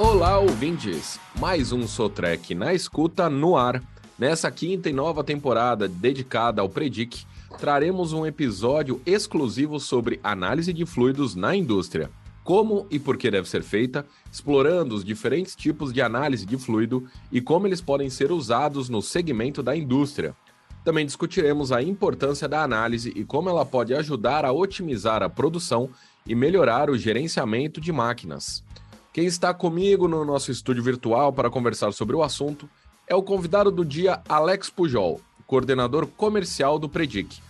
Olá, ouvintes! Mais um Sotrec na escuta no ar. Nessa quinta e nova temporada dedicada ao Predic, traremos um episódio exclusivo sobre análise de fluidos na indústria. Como e por que deve ser feita, explorando os diferentes tipos de análise de fluido e como eles podem ser usados no segmento da indústria. Também discutiremos a importância da análise e como ela pode ajudar a otimizar a produção e melhorar o gerenciamento de máquinas. Quem está comigo no nosso estúdio virtual para conversar sobre o assunto é o convidado do dia Alex Pujol, coordenador comercial do Predic.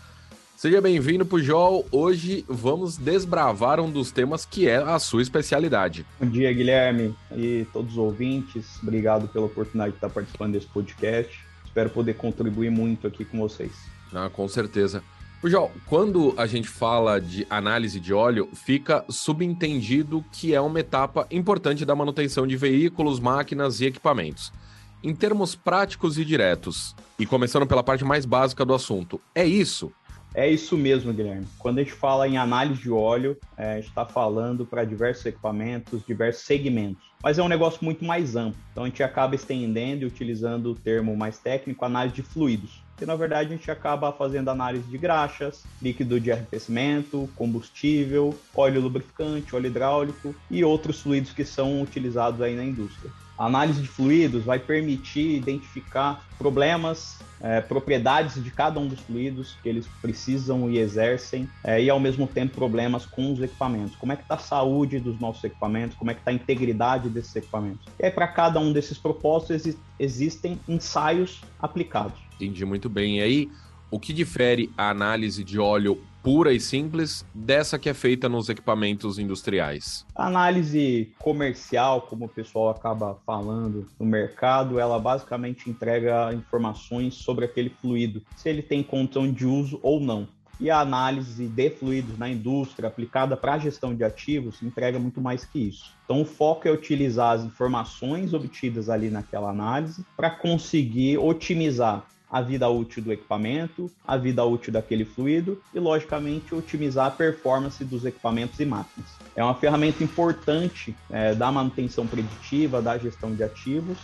Seja bem-vindo, Pujol. Hoje vamos desbravar um dos temas que é a sua especialidade. Bom dia, Guilherme e todos os ouvintes. Obrigado pela oportunidade de estar participando desse podcast. Espero poder contribuir muito aqui com vocês. Ah, com certeza. Pujol, quando a gente fala de análise de óleo, fica subentendido que é uma etapa importante da manutenção de veículos, máquinas e equipamentos. Em termos práticos e diretos, e começando pela parte mais básica do assunto, é isso? É isso mesmo, Guilherme. Quando a gente fala em análise de óleo, é, a gente está falando para diversos equipamentos, diversos segmentos. Mas é um negócio muito mais amplo. Então a gente acaba estendendo e utilizando o termo mais técnico, análise de fluidos que na verdade a gente acaba fazendo análise de graxas, líquido de arrefecimento, combustível, óleo lubrificante, óleo hidráulico e outros fluidos que são utilizados aí na indústria. A análise de fluidos vai permitir identificar problemas, é, propriedades de cada um dos fluidos que eles precisam e exercem, é, e ao mesmo tempo problemas com os equipamentos. Como é que está a saúde dos nossos equipamentos? Como é que está a integridade desses equipamentos? E aí, para cada um desses propósitos, existem ensaios aplicados. Entendi muito bem. E aí, o que difere a análise de óleo pura e simples dessa que é feita nos equipamentos industriais? A análise comercial, como o pessoal acaba falando no mercado, ela basicamente entrega informações sobre aquele fluido, se ele tem condição de uso ou não. E a análise de fluidos na indústria aplicada para a gestão de ativos entrega muito mais que isso. Então, o foco é utilizar as informações obtidas ali naquela análise para conseguir otimizar a vida útil do equipamento, a vida útil daquele fluido e, logicamente, otimizar a performance dos equipamentos e máquinas. É uma ferramenta importante é, da manutenção preditiva, da gestão de ativos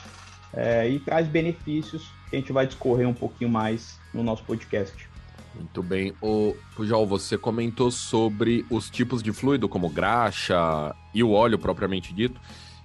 é, e traz benefícios que a gente vai discorrer um pouquinho mais no nosso podcast. Muito bem. O Pujol, você comentou sobre os tipos de fluido, como graxa e o óleo propriamente dito,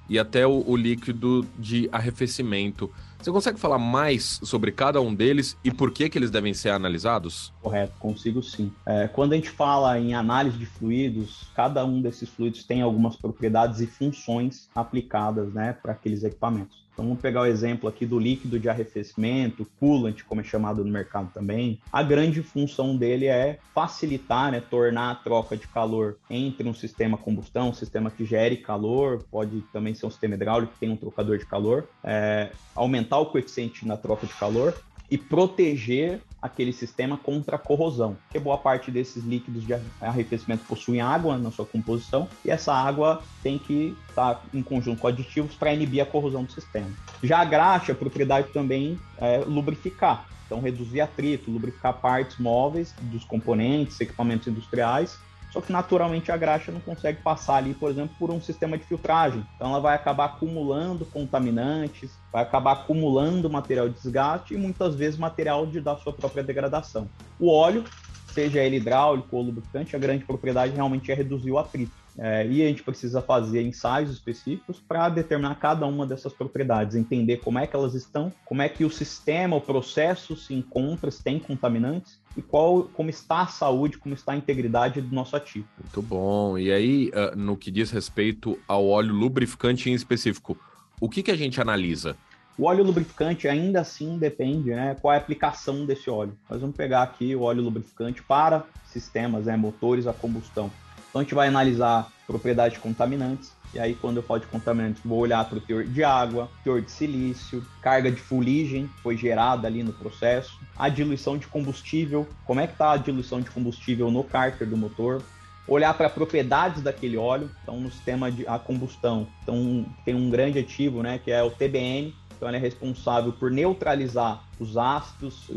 e até o, o líquido de arrefecimento. Você consegue falar mais sobre cada um deles e por que, que eles devem ser analisados? Correto, consigo sim. É, quando a gente fala em análise de fluidos, cada um desses fluidos tem algumas propriedades e funções aplicadas né, para aqueles equipamentos. Então vamos pegar o exemplo aqui do líquido de arrefecimento, coolant, como é chamado no mercado também. A grande função dele é facilitar, né, tornar a troca de calor entre um sistema combustão, um sistema que gere calor, pode também ser um sistema hidráulico que tem um trocador de calor, é, aumentar o coeficiente na troca de calor e proteger aquele sistema contra a corrosão, porque boa parte desses líquidos de arrefecimento possuem água na sua composição e essa água tem que estar em conjunto com aditivos para inibir a corrosão do sistema. Já a graxa, a propriedade também é lubrificar, então reduzir atrito, lubrificar partes móveis dos componentes, equipamentos industriais só que naturalmente a graxa não consegue passar ali, por exemplo, por um sistema de filtragem. Então ela vai acabar acumulando contaminantes, vai acabar acumulando material de desgaste e muitas vezes material de, da sua própria degradação. O óleo, seja ele hidráulico ou lubrificante, a grande propriedade realmente é reduzir o atrito. É, e a gente precisa fazer ensaios específicos para determinar cada uma dessas propriedades, entender como é que elas estão, como é que o sistema, o processo se encontra, se tem contaminantes e qual, como está a saúde, como está a integridade do nosso ativo. Muito bom. E aí, uh, no que diz respeito ao óleo lubrificante em específico, o que, que a gente analisa? O óleo lubrificante ainda assim depende, né? Qual é a aplicação desse óleo? Nós vamos pegar aqui o óleo lubrificante para sistemas, né, motores a combustão. Então a gente vai analisar propriedades de contaminantes, e aí quando eu falo de contaminantes, vou olhar para o teor de água, teor de silício, carga de fuligem que foi gerada ali no processo, a diluição de combustível, como é que está a diluição de combustível no cárter do motor, olhar para propriedades daquele óleo, então no sistema de a combustão, então tem um grande ativo, né, que é o TBN, então ele é responsável por neutralizar os ácidos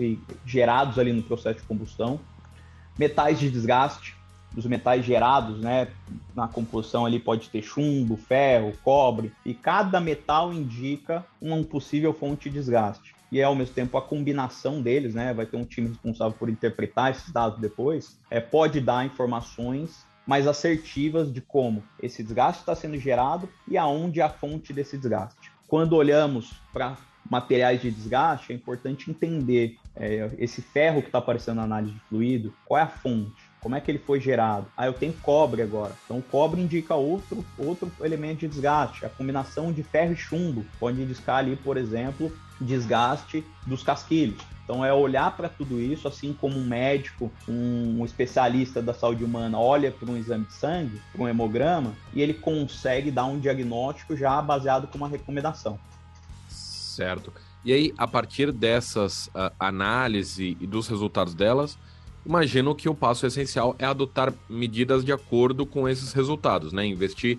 gerados ali no processo de combustão, metais de desgaste, dos metais gerados, né? Na composição ali pode ter chumbo, ferro, cobre, e cada metal indica uma possível fonte de desgaste. E ao mesmo tempo a combinação deles, né? Vai ter um time responsável por interpretar esses dados depois, é, pode dar informações mais assertivas de como esse desgaste está sendo gerado e aonde é a fonte desse desgaste. Quando olhamos para materiais de desgaste, é importante entender é, esse ferro que está aparecendo na análise de fluido, qual é a fonte, como é que ele foi gerado. Ah, eu tenho cobre agora. Então, cobre indica outro, outro elemento de desgaste. A combinação de ferro e chumbo pode indicar ali, por exemplo, desgaste dos casquilhos. Então é olhar para tudo isso, assim como um médico, um especialista da saúde humana olha para um exame de sangue, para um hemograma, e ele consegue dar um diagnóstico já baseado com uma recomendação. Certo. E aí, a partir dessas uh, análise e dos resultados delas, imagino que o passo essencial é adotar medidas de acordo com esses resultados, né? Investir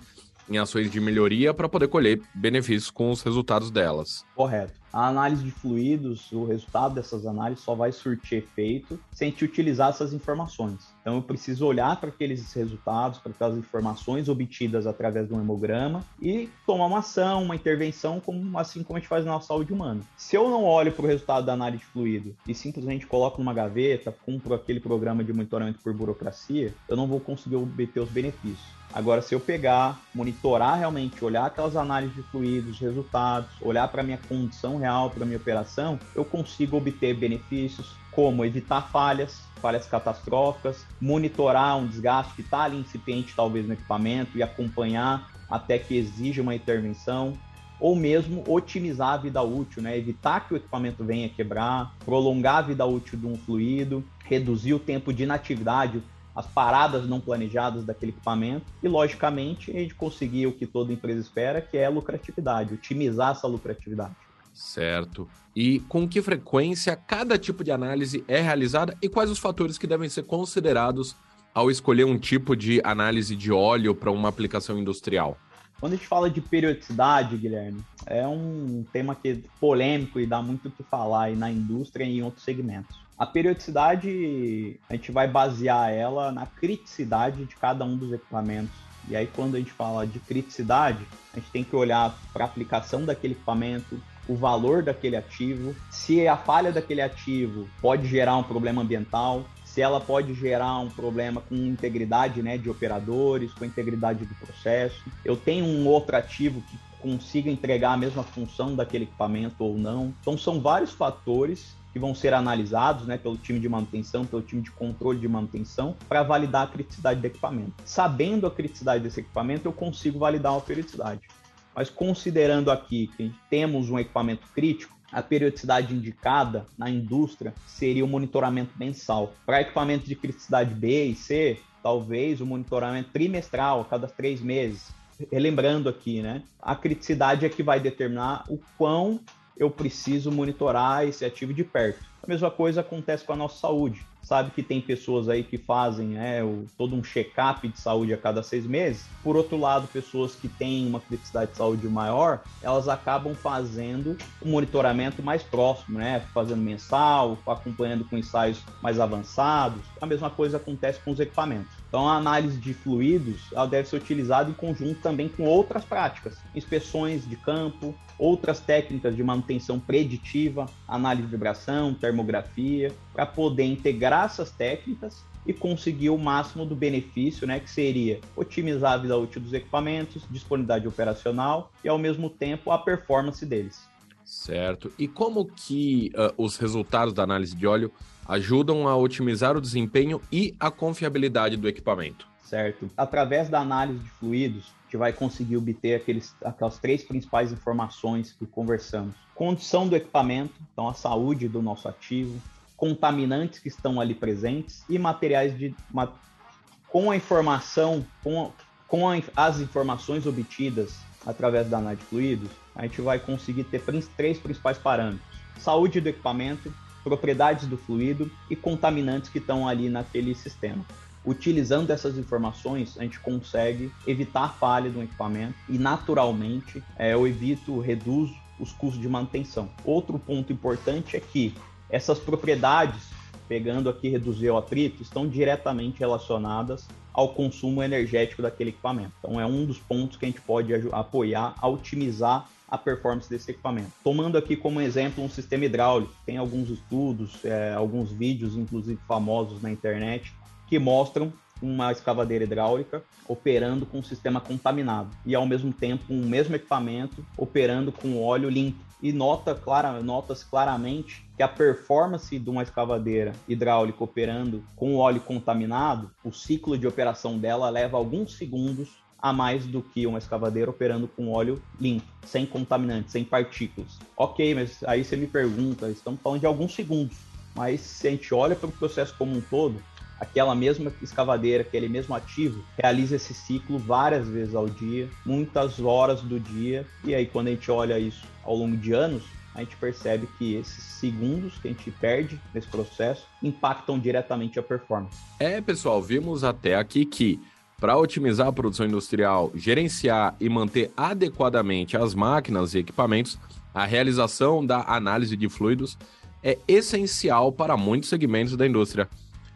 em ações de melhoria para poder colher benefícios com os resultados delas. Correto. A análise de fluidos, o resultado dessas análises só vai surtir efeito se a gente utilizar essas informações. Então eu preciso olhar para aqueles resultados, para aquelas informações obtidas através do hemograma e tomar uma ação, uma intervenção, como, assim como a gente faz na saúde humana. Se eu não olho para o resultado da análise de fluido e simplesmente coloco numa gaveta, cumpro aquele programa de monitoramento por burocracia, eu não vou conseguir obter os benefícios. Agora, se eu pegar, monitorar realmente, olhar aquelas análises de fluidos, resultados, olhar para a minha condição real, para a minha operação, eu consigo obter benefícios como evitar falhas, falhas catastróficas, monitorar um desgaste que está ali incipiente talvez no equipamento e acompanhar até que exija uma intervenção, ou mesmo otimizar a vida útil, né? evitar que o equipamento venha quebrar, prolongar a vida útil de um fluido, reduzir o tempo de inatividade, as paradas não planejadas daquele equipamento e, logicamente, a gente conseguir o que toda empresa espera, que é lucratividade, otimizar essa lucratividade. Certo. E com que frequência cada tipo de análise é realizada e quais os fatores que devem ser considerados ao escolher um tipo de análise de óleo para uma aplicação industrial? Quando a gente fala de periodicidade, Guilherme, é um tema que é polêmico e dá muito o que falar aí na indústria e em outros segmentos. A periodicidade, a gente vai basear ela na criticidade de cada um dos equipamentos. E aí, quando a gente fala de criticidade, a gente tem que olhar para a aplicação daquele equipamento, o valor daquele ativo, se a falha daquele ativo pode gerar um problema ambiental, se ela pode gerar um problema com integridade né, de operadores, com integridade do processo. Eu tenho um outro ativo que consiga entregar a mesma função daquele equipamento ou não. Então, são vários fatores que vão ser analisados né, pelo time de manutenção, pelo time de controle de manutenção, para validar a criticidade do equipamento. Sabendo a criticidade desse equipamento, eu consigo validar a periodicidade. Mas considerando aqui que temos um equipamento crítico, a periodicidade indicada na indústria seria o monitoramento mensal. Para equipamentos de criticidade B e C, talvez o monitoramento trimestral, a cada três meses. Relembrando aqui, né? A criticidade é que vai determinar o quão eu preciso monitorar esse ativo de perto. A mesma coisa acontece com a nossa saúde. Sabe que tem pessoas aí que fazem né, o, todo um check-up de saúde a cada seis meses. Por outro lado, pessoas que têm uma criticidade de saúde maior, elas acabam fazendo um monitoramento mais próximo, né? Fazendo mensal, acompanhando com ensaios mais avançados. A mesma coisa acontece com os equipamentos. Então, a análise de fluidos ela deve ser utilizada em conjunto também com outras práticas, inspeções de campo, outras técnicas de manutenção preditiva, análise de vibração, termografia, para poder integrar essas técnicas e conseguir o máximo do benefício, né, que seria otimizar a vida útil dos equipamentos, disponibilidade operacional e ao mesmo tempo a performance deles. Certo. E como que uh, os resultados da análise de óleo ajudam a otimizar o desempenho e a confiabilidade do equipamento. Certo. Através da análise de fluidos, gente vai conseguir obter aqueles, aquelas três principais informações que conversamos: condição do equipamento, então a saúde do nosso ativo, contaminantes que estão ali presentes e materiais de. Com a informação, com, com a, as informações obtidas através da análise de fluidos, a gente vai conseguir ter três principais parâmetros: saúde do equipamento, propriedades do fluido e contaminantes que estão ali naquele sistema. Utilizando essas informações, a gente consegue evitar falha do equipamento e, naturalmente, é, eu evito, reduzo os custos de manutenção. Outro ponto importante é que essas propriedades pegando aqui reduzir o atrito, estão diretamente relacionadas ao consumo energético daquele equipamento. Então é um dos pontos que a gente pode apoiar a otimizar a performance desse equipamento. Tomando aqui como exemplo um sistema hidráulico, tem alguns estudos, é, alguns vídeos, inclusive famosos na internet, que mostram uma escavadeira hidráulica operando com um sistema contaminado e ao mesmo tempo um mesmo equipamento operando com óleo limpo e nota clara, nota-se claramente que a performance de uma escavadeira hidráulica operando com óleo contaminado, o ciclo de operação dela leva alguns segundos a mais do que uma escavadeira operando com óleo limpo, sem contaminantes, sem partículas. Ok, mas aí você me pergunta, estamos falando de alguns segundos, mas se a gente olha para o processo como um todo, aquela mesma escavadeira, aquele mesmo ativo, realiza esse ciclo várias vezes ao dia, muitas horas do dia, e aí quando a gente olha isso ao longo de anos, a gente percebe que esses segundos que a gente perde nesse processo impactam diretamente a performance. É, pessoal, vimos até aqui que para otimizar a produção industrial, gerenciar e manter adequadamente as máquinas e equipamentos, a realização da análise de fluidos é essencial para muitos segmentos da indústria.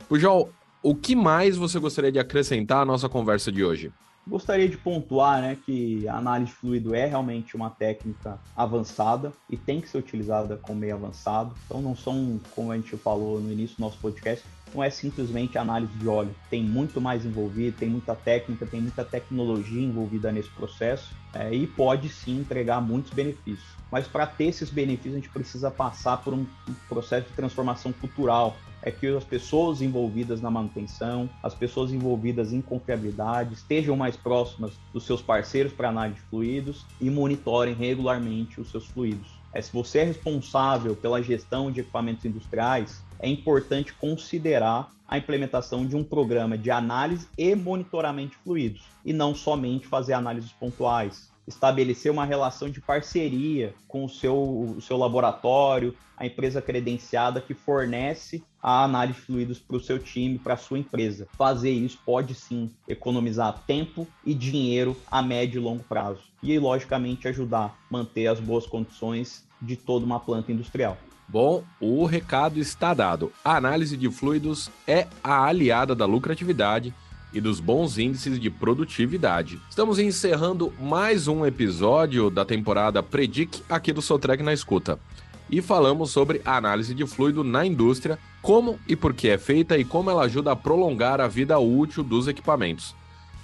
Pujol, o que mais você gostaria de acrescentar à nossa conversa de hoje? Gostaria de pontuar né, que a análise de fluido é realmente uma técnica avançada e tem que ser utilizada com meio avançado. Então não são, como a gente falou no início do nosso podcast, não é simplesmente análise de óleo. Tem muito mais envolvido, tem muita técnica, tem muita tecnologia envolvida nesse processo é, e pode sim entregar muitos benefícios. Mas para ter esses benefícios, a gente precisa passar por um processo de transformação cultural é que as pessoas envolvidas na manutenção, as pessoas envolvidas em confiabilidade, estejam mais próximas dos seus parceiros para análise de fluidos e monitorem regularmente os seus fluidos. É, se você é responsável pela gestão de equipamentos industriais, é importante considerar a implementação de um programa de análise e monitoramento de fluidos, e não somente fazer análises pontuais estabelecer uma relação de parceria com o seu, o seu laboratório, a empresa credenciada que fornece a análise de fluidos para o seu time, para a sua empresa. Fazer isso pode sim economizar tempo e dinheiro a médio e longo prazo. E, logicamente, ajudar a manter as boas condições de toda uma planta industrial. Bom, o recado está dado. A análise de fluidos é a aliada da lucratividade e dos bons índices de produtividade. Estamos encerrando mais um episódio da temporada Predic aqui do Sotrec na Escuta. E falamos sobre a análise de fluido na indústria, como e por que é feita e como ela ajuda a prolongar a vida útil dos equipamentos.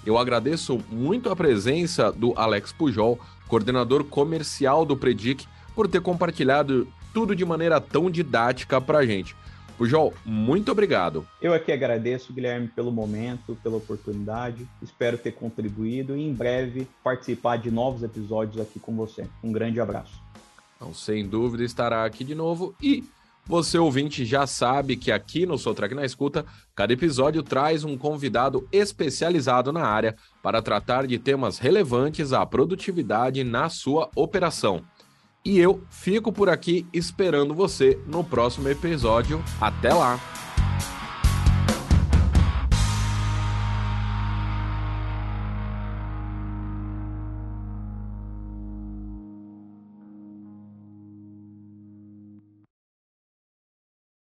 Eu agradeço muito a presença do Alex Pujol, coordenador comercial do Predic, por ter compartilhado tudo de maneira tão didática para a gente. Pujol, muito obrigado. Eu aqui agradeço, Guilherme, pelo momento, pela oportunidade. Espero ter contribuído e em breve participar de novos episódios aqui com você. Um grande abraço. Então, sem dúvida, estará aqui de novo e você, ouvinte, já sabe que aqui no Sou Track na Escuta, cada episódio traz um convidado especializado na área para tratar de temas relevantes à produtividade na sua operação. E eu fico por aqui esperando você no próximo episódio. Até lá!